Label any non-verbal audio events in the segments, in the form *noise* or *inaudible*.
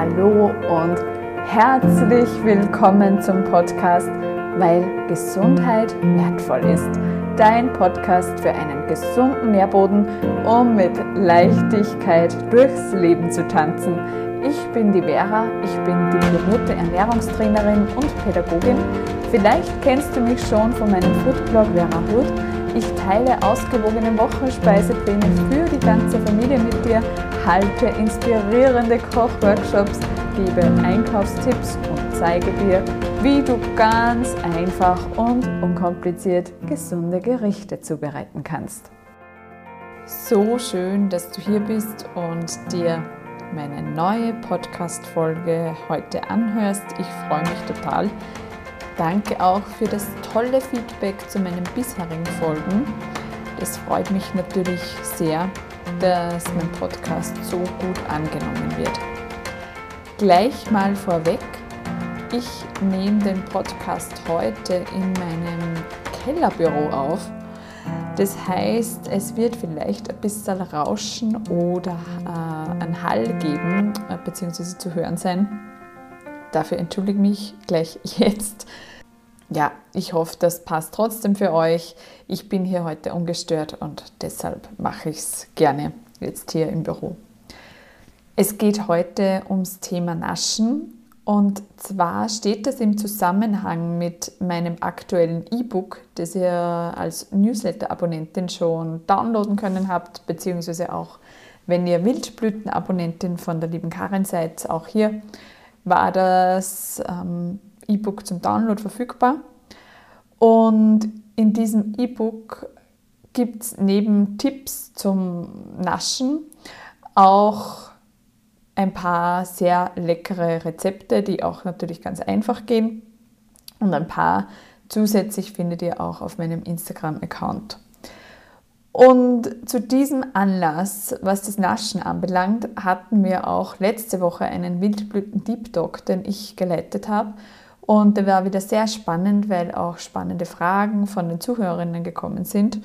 Hallo und herzlich willkommen zum Podcast, weil Gesundheit wertvoll ist. Dein Podcast für einen gesunden Nährboden, um mit Leichtigkeit durchs Leben zu tanzen. Ich bin die Vera, ich bin diplomierte Ernährungstrainerin und Pädagogin. Vielleicht kennst du mich schon von meinem Foodblog Vera Hood. Ich teile ausgewogene Wochenspeisepläne für ganze Familie mit dir, halte inspirierende Kochworkshops, gebe Einkaufstipps und zeige dir, wie du ganz einfach und unkompliziert gesunde Gerichte zubereiten kannst. So schön, dass du hier bist und dir meine neue Podcast-Folge heute anhörst. Ich freue mich total. Danke auch für das tolle Feedback zu meinen bisherigen Folgen. Es freut mich natürlich sehr, dass mein Podcast so gut angenommen wird. Gleich mal vorweg, ich nehme den Podcast heute in meinem Kellerbüro auf. Das heißt, es wird vielleicht ein bisschen Rauschen oder äh, ein Hall geben, äh, beziehungsweise zu hören sein. Dafür entschuldige mich gleich *laughs* jetzt ja, ich hoffe, das passt trotzdem für euch. Ich bin hier heute ungestört und deshalb mache ich es gerne jetzt hier im Büro. Es geht heute ums Thema Naschen und zwar steht das im Zusammenhang mit meinem aktuellen E-Book, das ihr als Newsletter-Abonnentin schon downloaden können habt, beziehungsweise auch wenn ihr Wildblüten-Abonnentin von der lieben Karin seid, auch hier war das ähm, E-Book zum Download verfügbar. Und in diesem E-Book gibt es neben Tipps zum Naschen auch ein paar sehr leckere Rezepte, die auch natürlich ganz einfach gehen. Und ein paar zusätzlich findet ihr auch auf meinem Instagram-Account. Und zu diesem Anlass, was das Naschen anbelangt, hatten wir auch letzte Woche einen Wildblüten-Deep Talk, den ich geleitet habe. Und der war wieder sehr spannend, weil auch spannende Fragen von den Zuhörerinnen gekommen sind.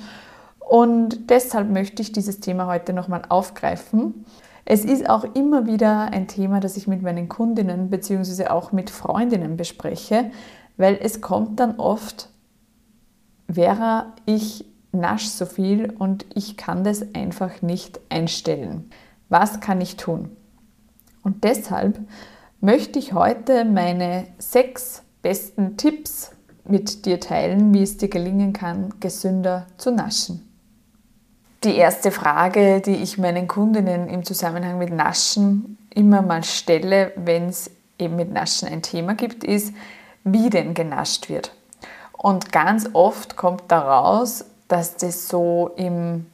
Und deshalb möchte ich dieses Thema heute nochmal aufgreifen. Es ist auch immer wieder ein Thema, das ich mit meinen Kundinnen bzw. auch mit Freundinnen bespreche, weil es kommt dann oft, Vera, ich nasch so viel und ich kann das einfach nicht einstellen. Was kann ich tun? Und deshalb möchte ich heute meine sechs besten Tipps mit dir teilen, wie es dir gelingen kann, gesünder zu naschen. Die erste Frage, die ich meinen Kundinnen im Zusammenhang mit Naschen immer mal stelle, wenn es eben mit Naschen ein Thema gibt, ist, wie denn genascht wird. Und ganz oft kommt daraus, dass das so im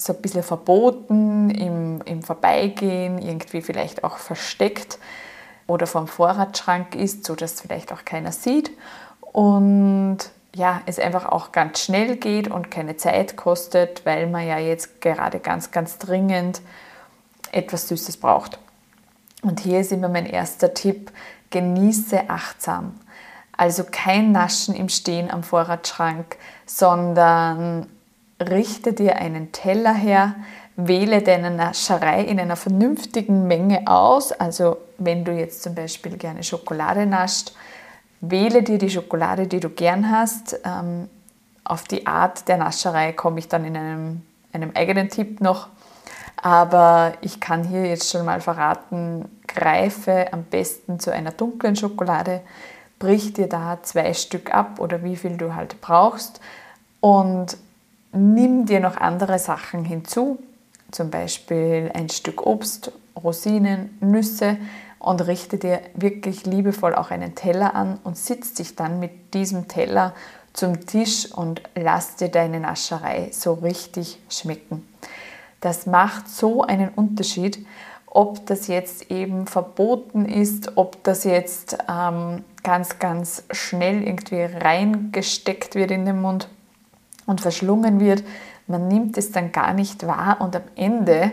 so ein bisschen verboten, im, im Vorbeigehen, irgendwie vielleicht auch versteckt oder vom Vorratsschrank ist, sodass vielleicht auch keiner sieht. Und ja, es einfach auch ganz schnell geht und keine Zeit kostet, weil man ja jetzt gerade ganz, ganz dringend etwas Süßes braucht. Und hier ist immer mein erster Tipp, genieße achtsam. Also kein Naschen im Stehen am Vorratsschrank, sondern richte dir einen Teller her, wähle deine Nascherei in einer vernünftigen Menge aus. Also wenn du jetzt zum Beispiel gerne Schokolade nascht, wähle dir die Schokolade, die du gern hast. Ähm, auf die Art der Nascherei komme ich dann in einem, einem eigenen Tipp noch. Aber ich kann hier jetzt schon mal verraten, greife am besten zu einer dunklen Schokolade, brich dir da zwei Stück ab oder wie viel du halt brauchst und nimm dir noch andere Sachen hinzu, zum Beispiel ein Stück Obst, Rosinen, Nüsse und richte dir wirklich liebevoll auch einen Teller an und sitz dich dann mit diesem Teller zum Tisch und lass dir deine Nascherei so richtig schmecken. Das macht so einen Unterschied, ob das jetzt eben verboten ist, ob das jetzt ähm, ganz, ganz schnell irgendwie reingesteckt wird in den Mund und verschlungen wird man nimmt es dann gar nicht wahr und am Ende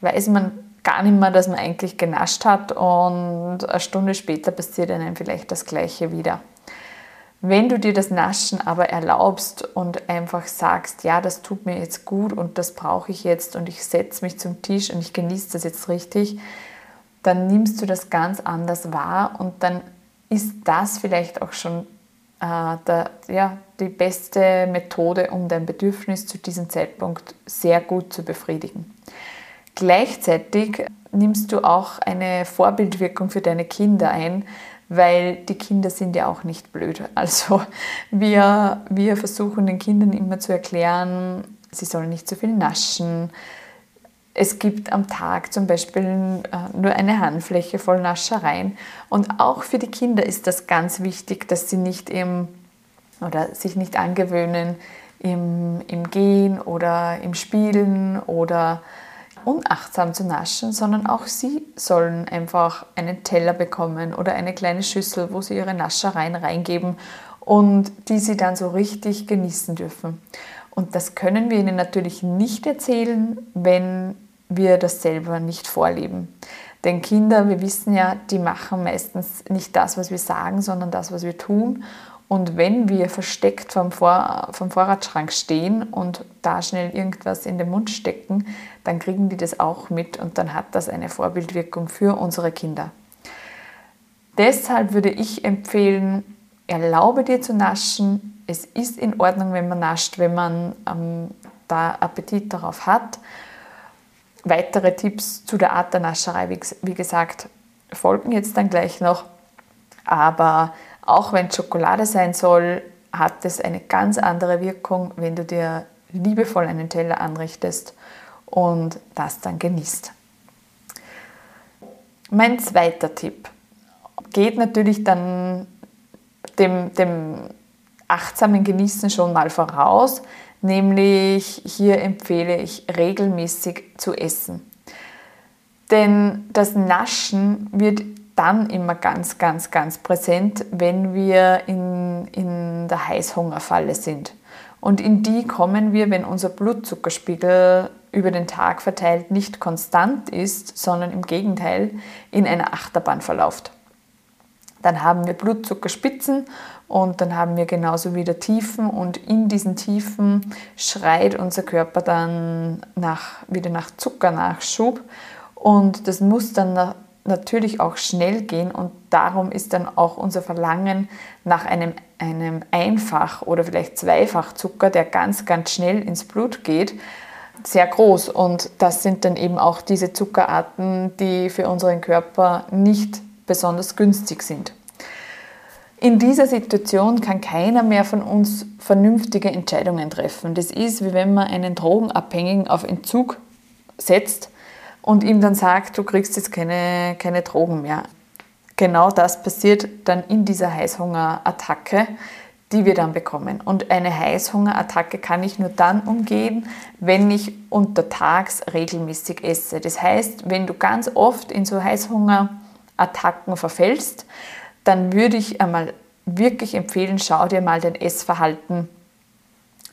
weiß man gar nicht mehr, dass man eigentlich genascht hat und eine Stunde später passiert einem vielleicht das gleiche wieder. Wenn du dir das Naschen aber erlaubst und einfach sagst, ja, das tut mir jetzt gut und das brauche ich jetzt und ich setze mich zum Tisch und ich genieße das jetzt richtig, dann nimmst du das ganz anders wahr und dann ist das vielleicht auch schon der, ja, die beste Methode, um dein Bedürfnis zu diesem Zeitpunkt sehr gut zu befriedigen. Gleichzeitig nimmst du auch eine Vorbildwirkung für deine Kinder ein, weil die Kinder sind ja auch nicht blöd. *laughs* Also wir, wir versuchen den Kindern immer zu erklären, sie sollen nicht zu viel naschen. Es gibt am Tag zum Beispiel äh, nur eine Handfläche voll Naschereien. Und auch für die Kinder ist das ganz wichtig, dass sie nicht im oder sich nicht angewöhnen im, im Gehen oder im Spielen oder unachtsam zu naschen, sondern auch sie sollen einfach einen Teller bekommen oder eine kleine Schüssel, wo sie ihre Naschereien reingeben und die sie dann so richtig genießen dürfen. Und das können wir ihnen natürlich nicht erzählen, wenn wir das selber nicht vorleben. Denn Kinder, wir wissen ja, die machen meistens nicht das, was wir sagen, sondern das, was wir tun. Und wenn wir versteckt vom, Vor vom Vorratsschrank stehen und da schnell irgendwas in den Mund stecken, dann kriegen die das auch mit und dann hat das eine Vorbildwirkung für unsere Kinder. Deshalb würde ich empfehlen, erlaube dir zu naschen. Es ist in Ordnung, wenn man nascht, wenn man ähm, da Appetit darauf hat. Weitere Tipps zu der Art der Nascherei, wie, wie gesagt, folgen jetzt dann gleich noch. Aber auch wenn Schokolade sein soll, hat es eine ganz andere Wirkung, wenn du dir liebevoll einen Teller anrichtest und das dann genießt. Mein zweiter Tipp geht natürlich dann dem, dem achtsamen Genießen schon mal voraus, nämlich hier empfehle ich regelmäßig zu essen. Denn das Naschen wird dann immer ganz, ganz, ganz präsent, wenn wir in, in der Heißhungerfalle sind. Und in die kommen wir, wenn unser Blutzuckerspiegel über den Tag verteilt nicht konstant ist, sondern im Gegenteil in einer Achterbahn verläuft. Dann haben wir Blutzuckerspitzen und dann haben wir genauso wieder Tiefen und in diesen Tiefen schreit unser Körper dann nach, wieder nach Zuckernachschub und das muss dann natürlich auch schnell gehen und darum ist dann auch unser Verlangen nach einem, einem Einfach- oder vielleicht Zweifachzucker, der ganz, ganz schnell ins Blut geht, sehr groß. Und das sind dann eben auch diese Zuckerarten, die für unseren Körper nicht besonders günstig sind. In dieser Situation kann keiner mehr von uns vernünftige Entscheidungen treffen. Das ist, wie wenn man einen Drogenabhängigen auf Entzug setzt und ihm dann sagt, du kriegst jetzt keine, keine Drogen mehr. Genau das passiert dann in dieser Heißhungerattacke, die wir dann bekommen. Und eine Heißhungerattacke kann ich nur dann umgehen, wenn ich untertags regelmäßig esse. Das heißt, wenn du ganz oft in so Heißhungerattacken verfällst, dann würde ich einmal wirklich empfehlen, schau dir mal dein Essverhalten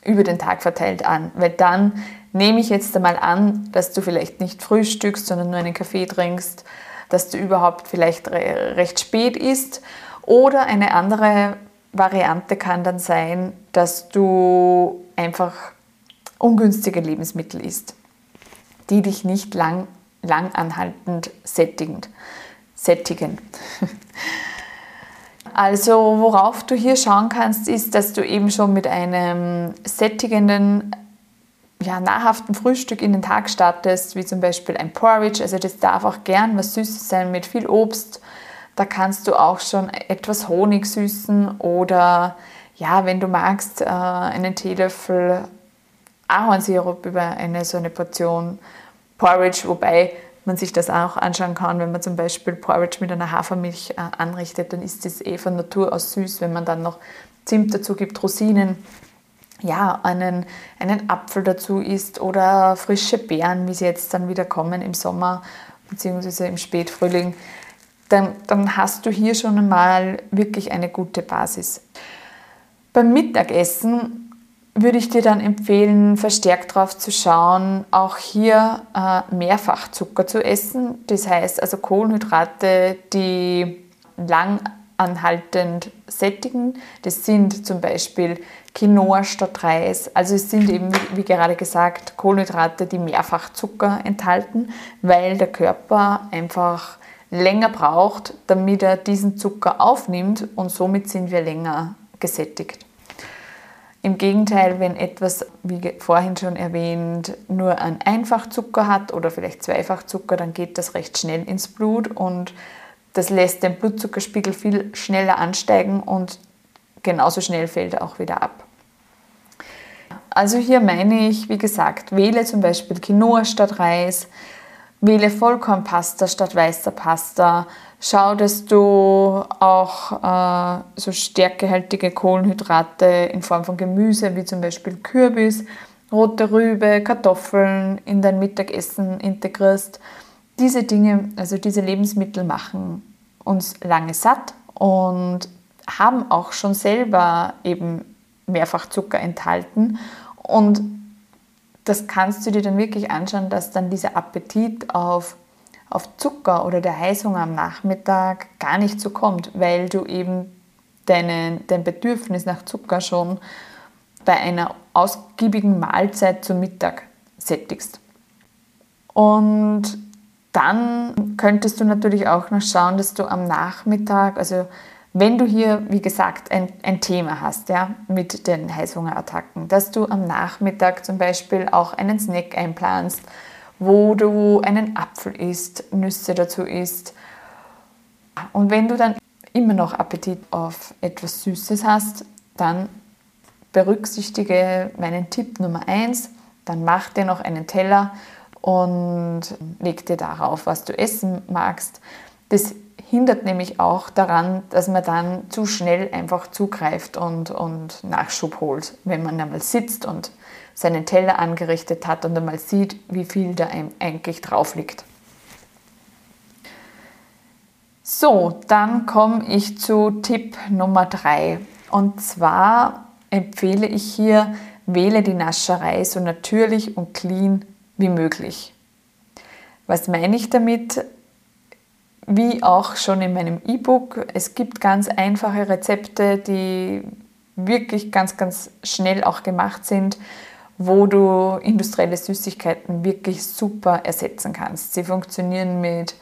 über den Tag verteilt an, weil dann nehme ich jetzt einmal an, dass du vielleicht nicht frühstückst, sondern nur einen Kaffee trinkst, dass du überhaupt vielleicht recht spät isst. Oder eine andere Variante kann dann sein, dass du einfach ungünstige Lebensmittel isst, die dich nicht lang, lang anhaltend sättigen. *laughs* Also worauf du hier schauen kannst, ist, dass du eben schon mit einem sättigenden ja, nahrhaften Frühstück in den Tag startest, wie zum Beispiel ein Porridge, also das darf auch gern was Süßes sein mit viel Obst. Da kannst du auch schon etwas Honig süßen oder ja, wenn du magst, äh, einen Teelöffel Ahornsirup über eine so eine Portion Porridge, wobei man sich das auch anschauen kann, wenn man zum Beispiel Porridge mit einer Hafermilch äh, anrichtet, dann ist das eh von Natur aus süß, wenn man dann noch Zimt dazu gibt, Rosinen ja, einen, einen Apfel dazu isst oder frische Beeren, wie sie jetzt dann wieder kommen im Sommer bzw. im Spätfrühling, dann, dann hast du hier schon einmal wirklich eine gute Basis. Beim Mittagessen würde ich dir dann empfehlen, verstärkt darauf zu schauen, auch hier äh, mehrfach Zucker zu essen. Das heißt also Kohlenhydrate, die lang anhaltend sättigen. Das sind zum Beispiel Quinoa statt Reis. Also es sind eben, wie gerade gesagt, Kohlenhydrate, die mehrfach Zucker enthalten, weil der Körper einfach länger braucht, damit er diesen Zucker aufnimmt und somit sind wir länger gesättigt. Im Gegenteil, wenn etwas, wie vorhin schon erwähnt, nur einen Einfachzucker hat oder vielleicht Zweifachzucker, dann geht das recht schnell ins Blut und das lässt den Blutzuckerspiegel viel schneller ansteigen und genauso schnell fällt er auch wieder ab. Also hier meine ich, wie gesagt, wähle zum Beispiel Quinoa statt Reis, wähle Vollkornpasta statt weißer Pasta, schau, dass du auch äh, so stärkehaltige Kohlenhydrate in Form von Gemüse wie zum Beispiel Kürbis, rote Rübe, Kartoffeln in dein Mittagessen integrierst. Diese Dinge, also diese Lebensmittel machen uns lange satt und haben auch schon selber eben mehrfach Zucker enthalten und das kannst du dir dann wirklich anschauen, dass dann dieser Appetit auf, auf Zucker oder der Heißhunger am Nachmittag gar nicht so kommt, weil du eben deine, dein Bedürfnis nach Zucker schon bei einer ausgiebigen Mahlzeit zum Mittag sättigst. Und dann könntest du natürlich auch noch schauen, dass du am Nachmittag, also wenn du hier, wie gesagt, ein, ein Thema hast ja, mit den Heißhungerattacken, dass du am Nachmittag zum Beispiel auch einen Snack einplanst, wo du einen Apfel isst, Nüsse dazu isst. Und wenn du dann immer noch Appetit auf etwas Süßes hast, dann berücksichtige meinen Tipp Nummer 1, dann mach dir noch einen Teller und leg dir darauf, was du essen magst. Das hindert nämlich auch daran, dass man dann zu schnell einfach zugreift und, und Nachschub holt, wenn man einmal sitzt und seinen Teller angerichtet hat und einmal sieht, wie viel da eigentlich drauf liegt. So, dann komme ich zu Tipp Nummer 3. Und zwar empfehle ich hier, wähle die Nascherei so natürlich und clean wie möglich. Was meine ich damit? Wie auch schon in meinem E-Book, es gibt ganz einfache Rezepte, die wirklich ganz, ganz schnell auch gemacht sind, wo du industrielle Süßigkeiten wirklich super ersetzen kannst. Sie funktionieren mit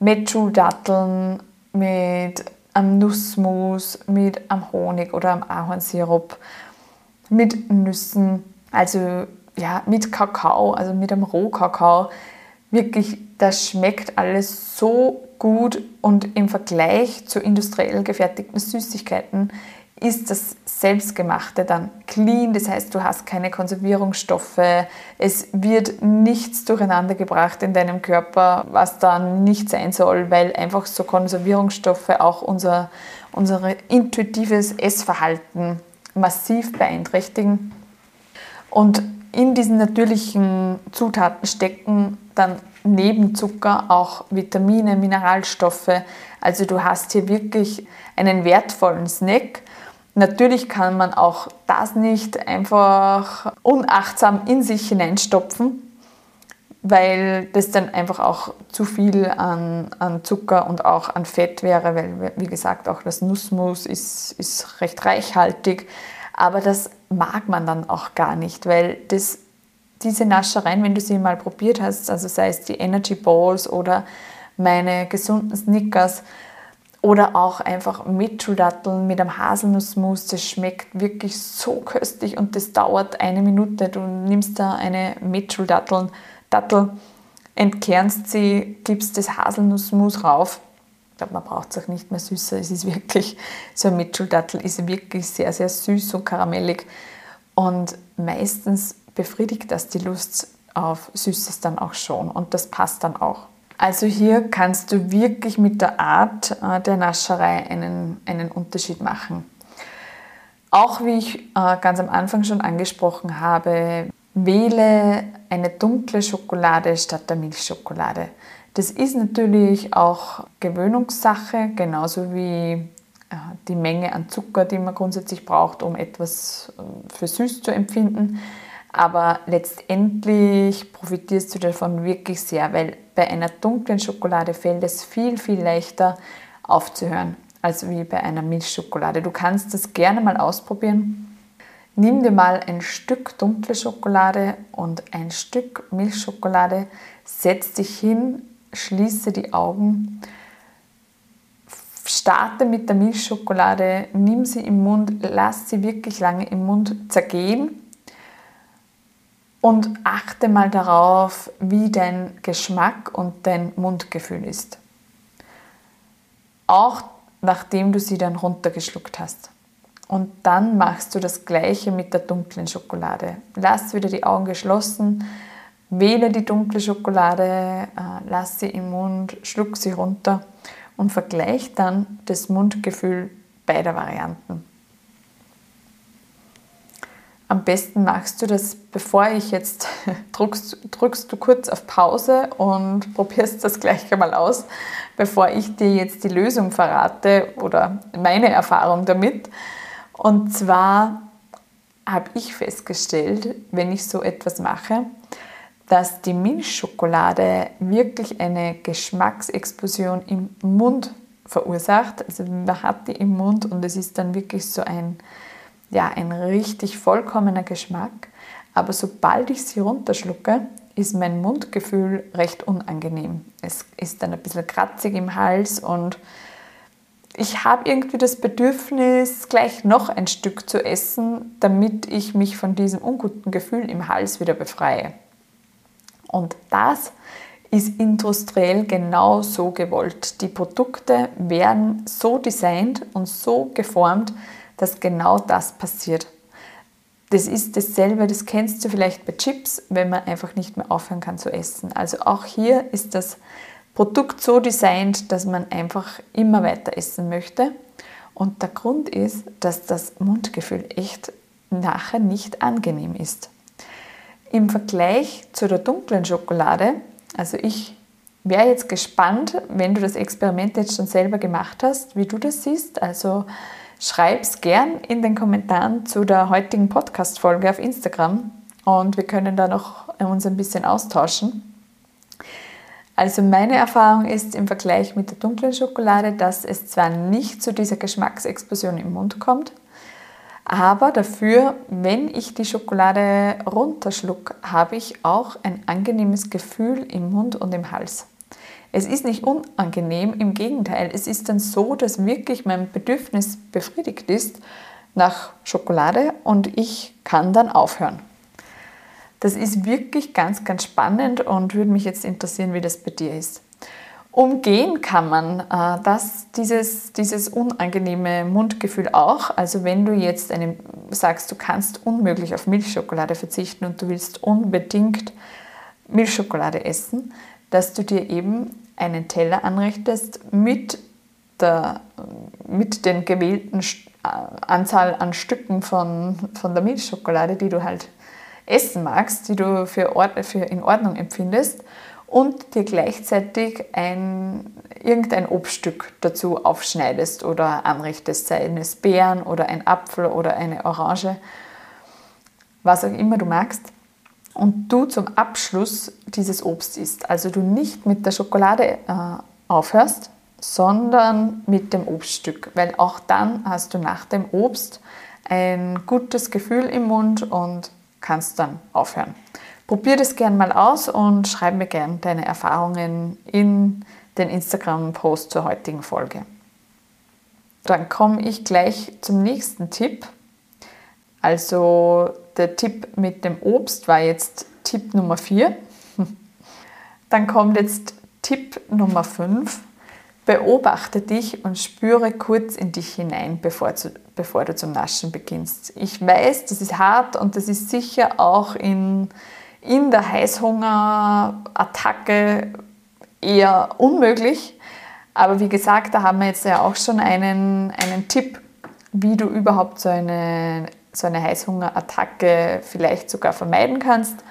Metschuldatteln, mit am Nussmus, mit am Honig oder am Ahornsirup, mit Nüssen, also ja, mit Kakao, also mit einem Rohkakao. Wirklich das schmeckt alles so gut und im Vergleich zu industriell gefertigten Süßigkeiten ist das Selbstgemachte dann clean, das heißt, du hast keine Konservierungsstoffe, es wird nichts durcheinander gebracht in deinem Körper, was da nicht sein soll, weil einfach so Konservierungsstoffe auch unser, unser intuitives Essverhalten massiv beeinträchtigen. Und in diesen natürlichen Zutaten stecken dann neben Zucker auch Vitamine, Mineralstoffe. Also du hast hier wirklich einen wertvollen Snack. Natürlich kann man auch das nicht einfach unachtsam in sich hineinstopfen, weil das dann einfach auch zu viel an, an Zucker und auch an Fett wäre, weil, wie gesagt, auch das Nussmus ist, ist recht reichhaltig. Aber das mag man dann auch gar nicht, weil das diese Naschereien, wenn du sie mal probiert hast, also sei es die Energy Balls oder meine gesunden Snickers oder auch einfach Metschuldatteln mit einem Haselnussmus, das schmeckt wirklich so köstlich und das dauert eine Minute. Du nimmst da eine Metschuldattel, Dattel, entkernst sie, gibst das Haselnussmus rauf. Ich glaube, man braucht es auch nicht mehr süßer. Es ist wirklich, so ein Metschuldattel ist wirklich sehr, sehr süß und karamellig. Und meistens befriedigt das die Lust auf Süßes dann auch schon und das passt dann auch. Also hier kannst du wirklich mit der Art äh, der Nascherei einen, einen Unterschied machen. Auch wie ich äh, ganz am Anfang schon angesprochen habe, wähle eine dunkle Schokolade statt der Milchschokolade. Das ist natürlich auch Gewöhnungssache, genauso wie äh, die Menge an Zucker, die man grundsätzlich braucht, um etwas für süß zu empfinden. Aber letztendlich profitierst du davon wirklich sehr, weil bei einer dunklen Schokolade fällt es viel, viel leichter aufzuhören, als wie bei einer Milchschokolade. Du kannst das gerne mal ausprobieren. Nimm dir mal ein Stück dunkle Schokolade und ein Stück Milchschokolade, setz dich hin, schließe die Augen, starte mit der Milchschokolade, nimm sie im Mund, lass sie wirklich lange im Mund zergehen und achte mal darauf, wie dein Geschmack und dein Mundgefühl ist. Auch nachdem du sie dann runtergeschluckt hast. Und dann machst du das gleiche mit der dunklen Schokolade. Lass wieder die Augen geschlossen, wähle die dunkle Schokolade, äh, lass sie im Mund, schluck sie runter und vergleich dann das Mundgefühl beider Varianten. Am besten machst du das, bevor ich jetzt *laughs* drückst, drückst du kurz auf Pause und *laughs* probierst das gleich einmal aus, bevor ich dir jetzt die Lösung verrate oder meine Erfahrung damit. Und zwar habe ich festgestellt, wenn ich so etwas mache, dass die Milchschokolade wirklich eine Geschmacksexplosion im Mund verursacht. Also man hat die im Mund und es ist dann wirklich so ein, ja, ein richtig vollkommener Geschmack. Aber sobald ich sie runterschlucke, ist mein Mundgefühl recht unangenehm. Es ist dann ein bisschen kratzig im Hals und ich habe irgendwie das Bedürfnis, gleich noch ein Stück zu essen, damit ich mich von diesem unguten Gefühl im Hals wieder befreie. Und das ist industriell genau so gewollt. Die Produkte werden so designt und so geformt, dass genau das passiert. Das ist dasselbe, das kennst du vielleicht bei Chips, wenn man einfach nicht mehr aufhören kann zu essen. Also auch hier ist das Produkt so designt, dass man einfach immer weiter essen möchte. Und der Grund ist, dass das Mundgefühl echt nachher nicht angenehm ist. Im Vergleich zu der dunklen Schokolade, also ich wäre jetzt gespannt, wenn du das Experiment jetzt schon selber gemacht hast, wie du das siehst. Also schreib es gern in den Kommentaren zu der heutigen Podcast-Folge auf Instagram und wir können da noch uns ein bisschen austauschen. Also meine Erfahrung ist im Vergleich mit der dunklen Schokolade, dass es zwar nicht zu dieser Geschmacksexplosion im Mund kommt, aber dafür, wenn ich die Schokolade runterschluck, habe ich auch ein angenehmes Gefühl im Mund und im Hals. Es ist nicht unangenehm, im Gegenteil, es ist dann so, dass wirklich mein Bedürfnis befriedigt ist nach Schokolade und ich kann dann aufhören. Das ist wirklich ganz, ganz spannend und würde mich jetzt interessieren, wie das bei dir ist. Umgehen kann man äh, das, dieses, dieses unangenehme Mundgefühl auch. Also wenn du jetzt eine, sagst, du kannst unmöglich auf Milchschokolade verzichten und du willst unbedingt Milchschokolade essen, dass du dir eben einen Teller anrichtest mit der, mit den gewählten äh, Anzahl an Stücken von, von der Milchschokolade, die du halt essen magst, die du für, für in Ordnung empfindest und dir gleichzeitig ein, irgendein Obststück dazu aufschneidest oder anrichtest, sei es Beeren oder ein Apfel oder eine Orange, was auch immer du magst. Und du zum Abschluss dieses Obst isst. Also du nicht mit der Schokolade äh, aufhörst, sondern mit dem Obststück, weil auch dann hast du nach dem Obst ein gutes Gefühl im Mund und kannst dann aufhören. Probier das gerne mal aus und schreib mir gerne deine Erfahrungen in den Instagram-Post zur heutigen Folge. Dann komme ich gleich zum nächsten Tipp. Also der Tipp mit dem Obst war jetzt Tipp Nummer 4. Dann kommt jetzt Tipp Nummer 5. Beobachte dich und spüre kurz in dich hinein, bevor, zu, bevor du zum Naschen beginnst. Ich weiß, das ist hart und das ist sicher auch in, in der Heißhungerattacke eher unmöglich. Aber wie gesagt, da haben wir jetzt ja auch schon einen, einen Tipp, wie du überhaupt so eine, so eine Heißhungerattacke vielleicht sogar vermeiden kannst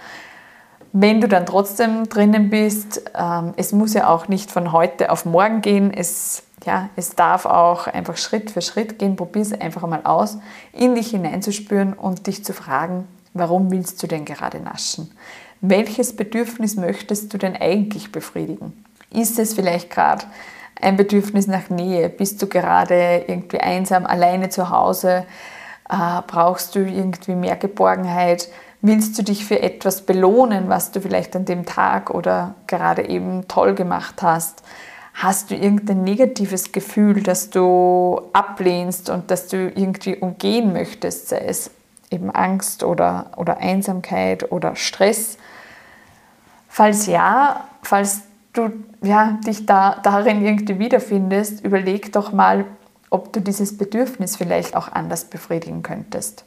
wenn du dann trotzdem drinnen bist, ähm, es muss ja auch nicht von heute auf morgen gehen. Es, ja, es darf auch einfach Schritt für Schritt gehen. Probier es einfach mal aus, in dich hineinzuspüren und dich zu fragen, warum willst du denn gerade naschen? Welches Bedürfnis möchtest du denn eigentlich befriedigen? Ist es vielleicht gerade ein Bedürfnis nach Nähe? Bist du gerade irgendwie einsam, alleine zu Hause? Äh, brauchst du irgendwie mehr Geborgenheit? Willst du dich für etwas belohnen, was du vielleicht an dem Tag oder gerade eben toll gemacht hast? Hast du irgendein negatives Gefühl, das du ablehnst und das du irgendwie umgehen möchtest, sei es eben Angst oder, oder Einsamkeit oder Stress? Falls ja, falls du ja, dich da, darin irgendwie wiederfindest, überleg doch mal, ob du dieses Bedürfnis vielleicht auch anders befriedigen könntest.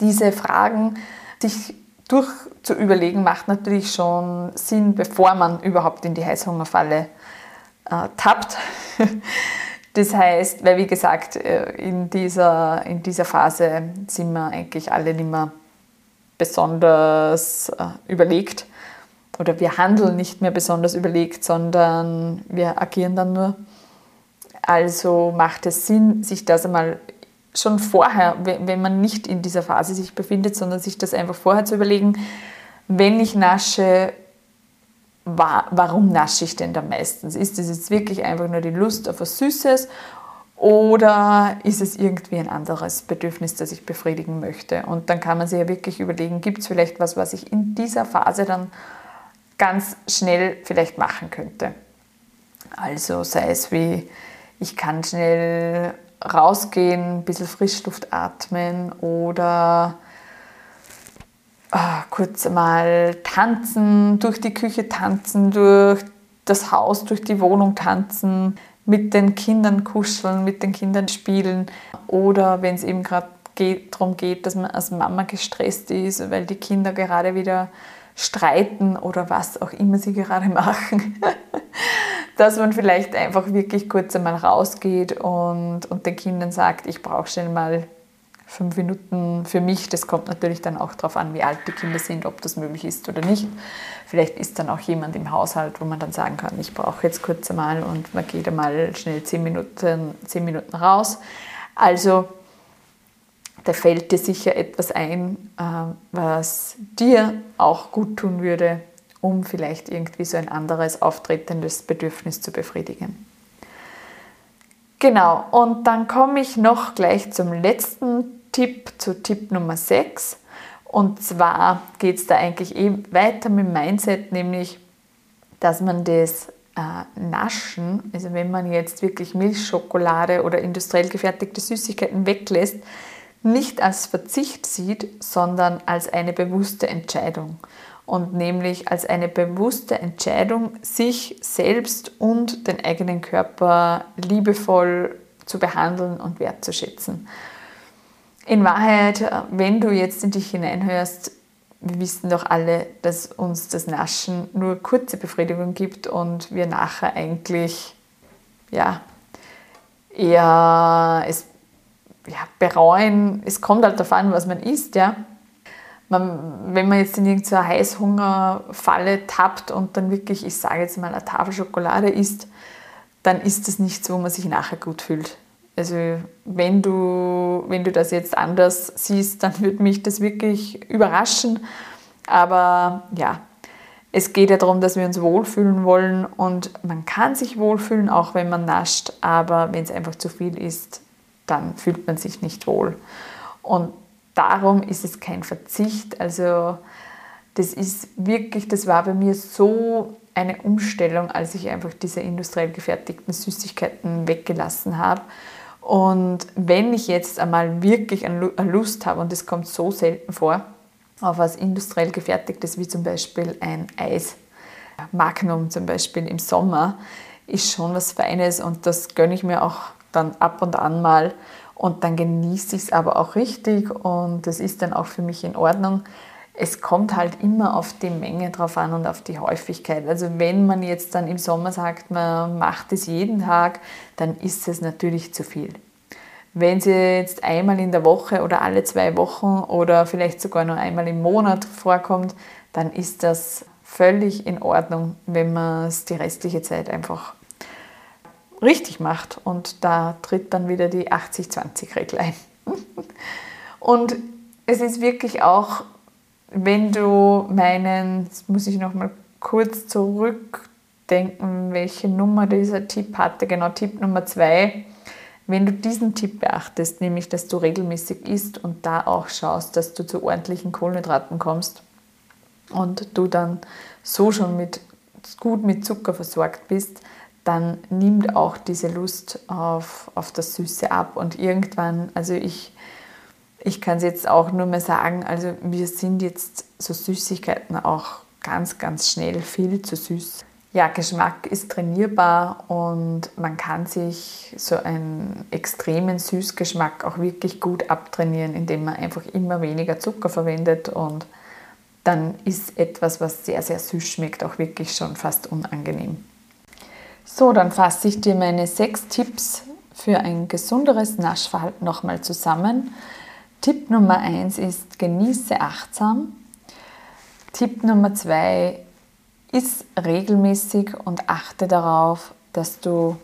Diese Fragen sich durchzuüberlegen, macht natürlich schon Sinn, bevor man überhaupt in die Heißhungerfalle äh, tappt. *laughs* Das heißt, weil wie gesagt, äh, in dieser, in dieser Phase sind wir eigentlich alle nicht mehr besonders äh, überlegt oder wir handeln nicht mehr besonders überlegt, sondern wir agieren dann nur. Also macht es Sinn, sich das einmal schon vorher, wenn man nicht in dieser Phase sich befindet, sondern sich das einfach vorher zu überlegen, wenn ich nasche, warum nasche ich denn da meistens? Ist es jetzt wirklich einfach nur die Lust auf was Süßes oder ist es irgendwie ein anderes Bedürfnis, das ich befriedigen möchte? Und dann kann man sich ja wirklich überlegen, gibt es vielleicht was, was ich in dieser Phase dann ganz schnell vielleicht machen könnte? Also sei es wie, ich kann schnell rausgehen, ein bisschen Frischluft atmen oder oh, kurz mal tanzen, durch die Küche tanzen, durch das Haus, durch die Wohnung tanzen, mit den Kindern kuscheln, mit den Kindern spielen. Oder wenn es eben gerade geht, darum geht, dass man als Mama gestresst ist, weil die Kinder gerade wieder streiten oder was auch immer sie gerade *laughs* machen, dass man vielleicht einfach wirklich kurz einmal rausgeht und, und den Kindern sagt, ich brauche schnell mal fünf Minuten für mich. Das kommt natürlich dann auch darauf an, wie alt die Kinder sind, ob das möglich ist oder nicht. Vielleicht ist dann auch jemand im Haushalt, wo man dann sagen kann, ich brauche jetzt kurz einmal und man geht einmal schnell zehn Minuten, zehn Minuten raus. Also da fällt dir sicher etwas ein, äh, was dir auch gut tun würde, um vielleicht irgendwie so ein anderes auftretendes Bedürfnis zu befriedigen. Genau, und dann komme ich noch gleich zum letzten Tipp, zu Tipp Nummer 6. Und zwar geht es da eigentlich eben weiter mit dem Mindset, nämlich, dass man das äh, Naschen, also wenn man jetzt wirklich Milchschokolade oder industriell gefertigte Süßigkeiten weglässt, nicht als Verzicht sieht, sondern als eine bewusste Entscheidung. Und nämlich als eine bewusste Entscheidung, sich selbst und den eigenen Körper liebevoll zu behandeln und wertzuschätzen. In Wahrheit, wenn du jetzt in dich hineinhörst, wir wissen doch alle, dass uns das Naschen nur kurze Befriedigung gibt und wir nachher eigentlich ja, eher es ja, bereuen, es kommt halt darauf an, was man isst, ja. Man, wenn man jetzt in irgendeiner Heißhungerfalle tappt und dann wirklich, ich sage jetzt mal, eine Tafel Schokolade isst, dann ist das nichts, wo man sich nachher gut fühlt. Also wenn du, wenn du das jetzt anders siehst, dann würde mich das wirklich überraschen. Aber ja, es geht ja darum, dass wir uns wohlfühlen wollen und man kann sich wohlfühlen, auch wenn man nascht, aber wenn es einfach zu viel ist, dann fühlt man sich nicht wohl. Und darum ist es kein Verzicht. Also das ist wirklich, das war bei mir so eine Umstellung, als ich einfach diese industriell gefertigten Süßigkeiten weggelassen habe. Und wenn ich jetzt einmal wirklich eine Lust habe, und das kommt so selten vor, auf was industriell gefertigtes, wie zum Beispiel ein Eis, Magnum zum Beispiel im Sommer, ist schon was Feines und das gönne ich mir auch dann ab und an mal und dann genieße ich es aber auch richtig und das ist dann auch für mich in Ordnung. Es kommt halt immer auf die Menge drauf an und auf die Häufigkeit. Also wenn man jetzt dann im Sommer sagt, man macht es jeden Tag, dann ist es natürlich zu viel. Wenn sie jetzt einmal in der Woche oder alle zwei Wochen oder vielleicht sogar nur einmal im Monat vorkommt, dann ist das völlig in Ordnung, wenn man es die restliche Zeit einfach richtig macht. Und da tritt dann wieder die 80-20-Regel ein. *laughs* Und es ist wirklich auch, wenn du meinen, jetzt muss ich noch mal kurz zurückdenken, welche Nummer dieser Tipp hatte, genau Tipp Nummer 2, Wenn du diesen Tipp beachtest, nämlich dass du regelmäßig isst und da auch schaust, dass du zu ordentlichen Kohlenhydraten kommst und du dann so schon mit, gut mit Zucker versorgt bist, dann nimmt auch diese Lust auf, auf das Süße ab. Und irgendwann, also ich, ich kann es jetzt auch nur mehr sagen, also wir sind jetzt so Süßigkeiten auch ganz, ganz schnell viel zu süß. Ja, Geschmack ist trainierbar und man kann sich so einen extremen Süßgeschmack auch wirklich gut abtrainieren, indem man einfach immer weniger Zucker verwendet und dann ist etwas, was sehr, sehr süß schmeckt, auch wirklich schon fast unangenehm. So, dann fasse ich dir meine sechs Tipps für ein gesunderes Naschverhalten nochmal zusammen. Tipp Nummer eins ist, genieße achtsam. Tipp Nummer zwei, iss regelmäßig und achte darauf, dass du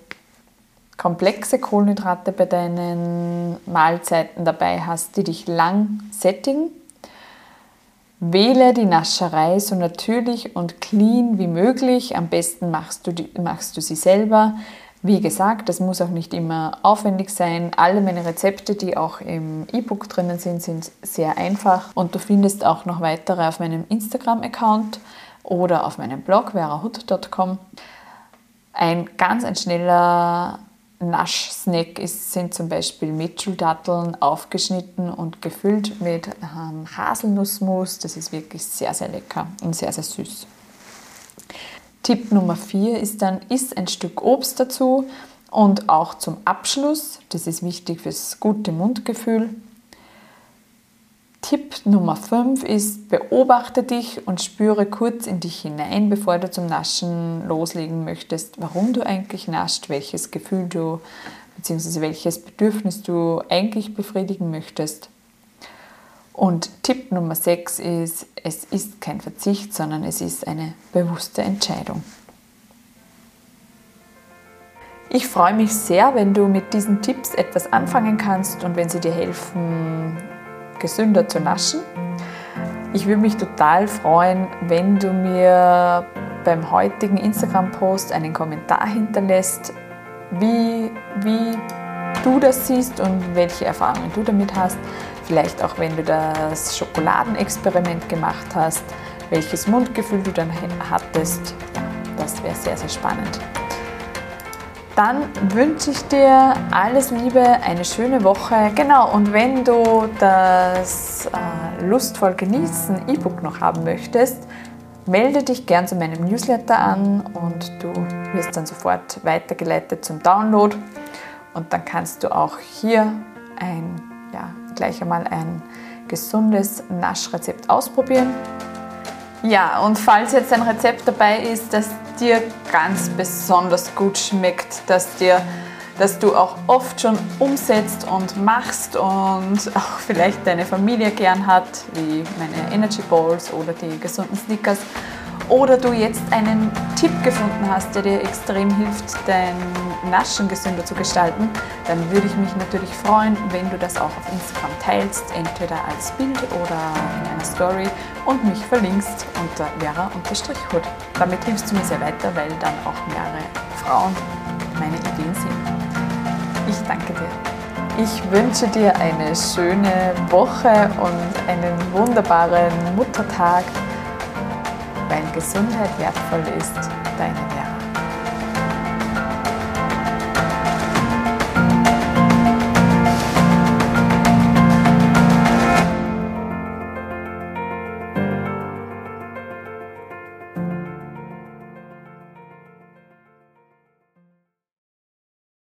komplexe Kohlenhydrate bei deinen Mahlzeiten dabei hast, die dich lang sättigen Wähle die Nascherei so natürlich und clean wie möglich. Am besten machst du, die, machst du sie selber. Wie gesagt, das muss auch nicht immer aufwendig sein. Alle meine Rezepte, die auch im E-Book drinnen sind, sind sehr einfach. Und du findest auch noch weitere auf meinem Instagram-Account oder auf meinem Blog verahut.com. Ein ganz ein schneller Naschsnack sind zum Beispiel Mitchell-Datteln aufgeschnitten und gefüllt mit ähm, Haselnussmus. Das ist wirklich sehr, sehr lecker und sehr, sehr süß. Tipp Nummer 4 ist dann, isst ein Stück Obst dazu und auch zum Abschluss, das ist wichtig fürs gute Mundgefühl, Tipp Nummer 5 ist, beobachte dich und spüre kurz in dich hinein, bevor du zum Naschen loslegen möchtest, warum du eigentlich nascht, welches Gefühl du bzw. welches Bedürfnis du eigentlich befriedigen möchtest. Und Tipp Nummer 6 ist, es ist kein Verzicht, sondern es ist eine bewusste Entscheidung. Ich freue mich sehr, wenn du mit diesen Tipps etwas anfangen kannst und wenn sie dir helfen, gesünder zu naschen. Ich würde mich total freuen, wenn du mir beim heutigen Instagram-Post einen Kommentar hinterlässt, wie, wie du das siehst und welche Erfahrungen du damit hast. Vielleicht auch, wenn du das Schokoladenexperiment gemacht hast, welches Mundgefühl du dann hattest. Das wäre sehr, sehr spannend. Dann wünsche ich dir alles Liebe, eine schöne Woche. Genau, und wenn du das äh, Lustvoll genießen E-Book noch haben möchtest, melde dich gern zu meinem Newsletter an und du wirst dann sofort weitergeleitet zum Download. Und dann kannst du auch hier ein, ja, gleich einmal ein gesundes Naschrezept ausprobieren. Ja, und falls jetzt ein Rezept dabei ist, das dir ganz besonders gut schmeckt, dass dir dass du auch oft schon umsetzt und machst und *laughs* auch vielleicht deine Familie gern hat, wie meine Energy Balls oder die gesunden Snickers. Oder du jetzt einen Tipp gefunden hast, der dir extrem hilft, dein Naschen gesünder zu gestalten, dann würde ich mich natürlich freuen, wenn du das auch auf Instagram teilst, entweder als Bild oder in einer Story und mich verlinkst unter vera-hut. Damit hilfst du mir sehr weiter, weil dann auch mehrere Frauen meine Ideen sehen. Ich danke dir. Ich wünsche dir eine schöne Woche und einen wunderbaren Muttertag weil Gesundheit wertvoll ist, deine Werte.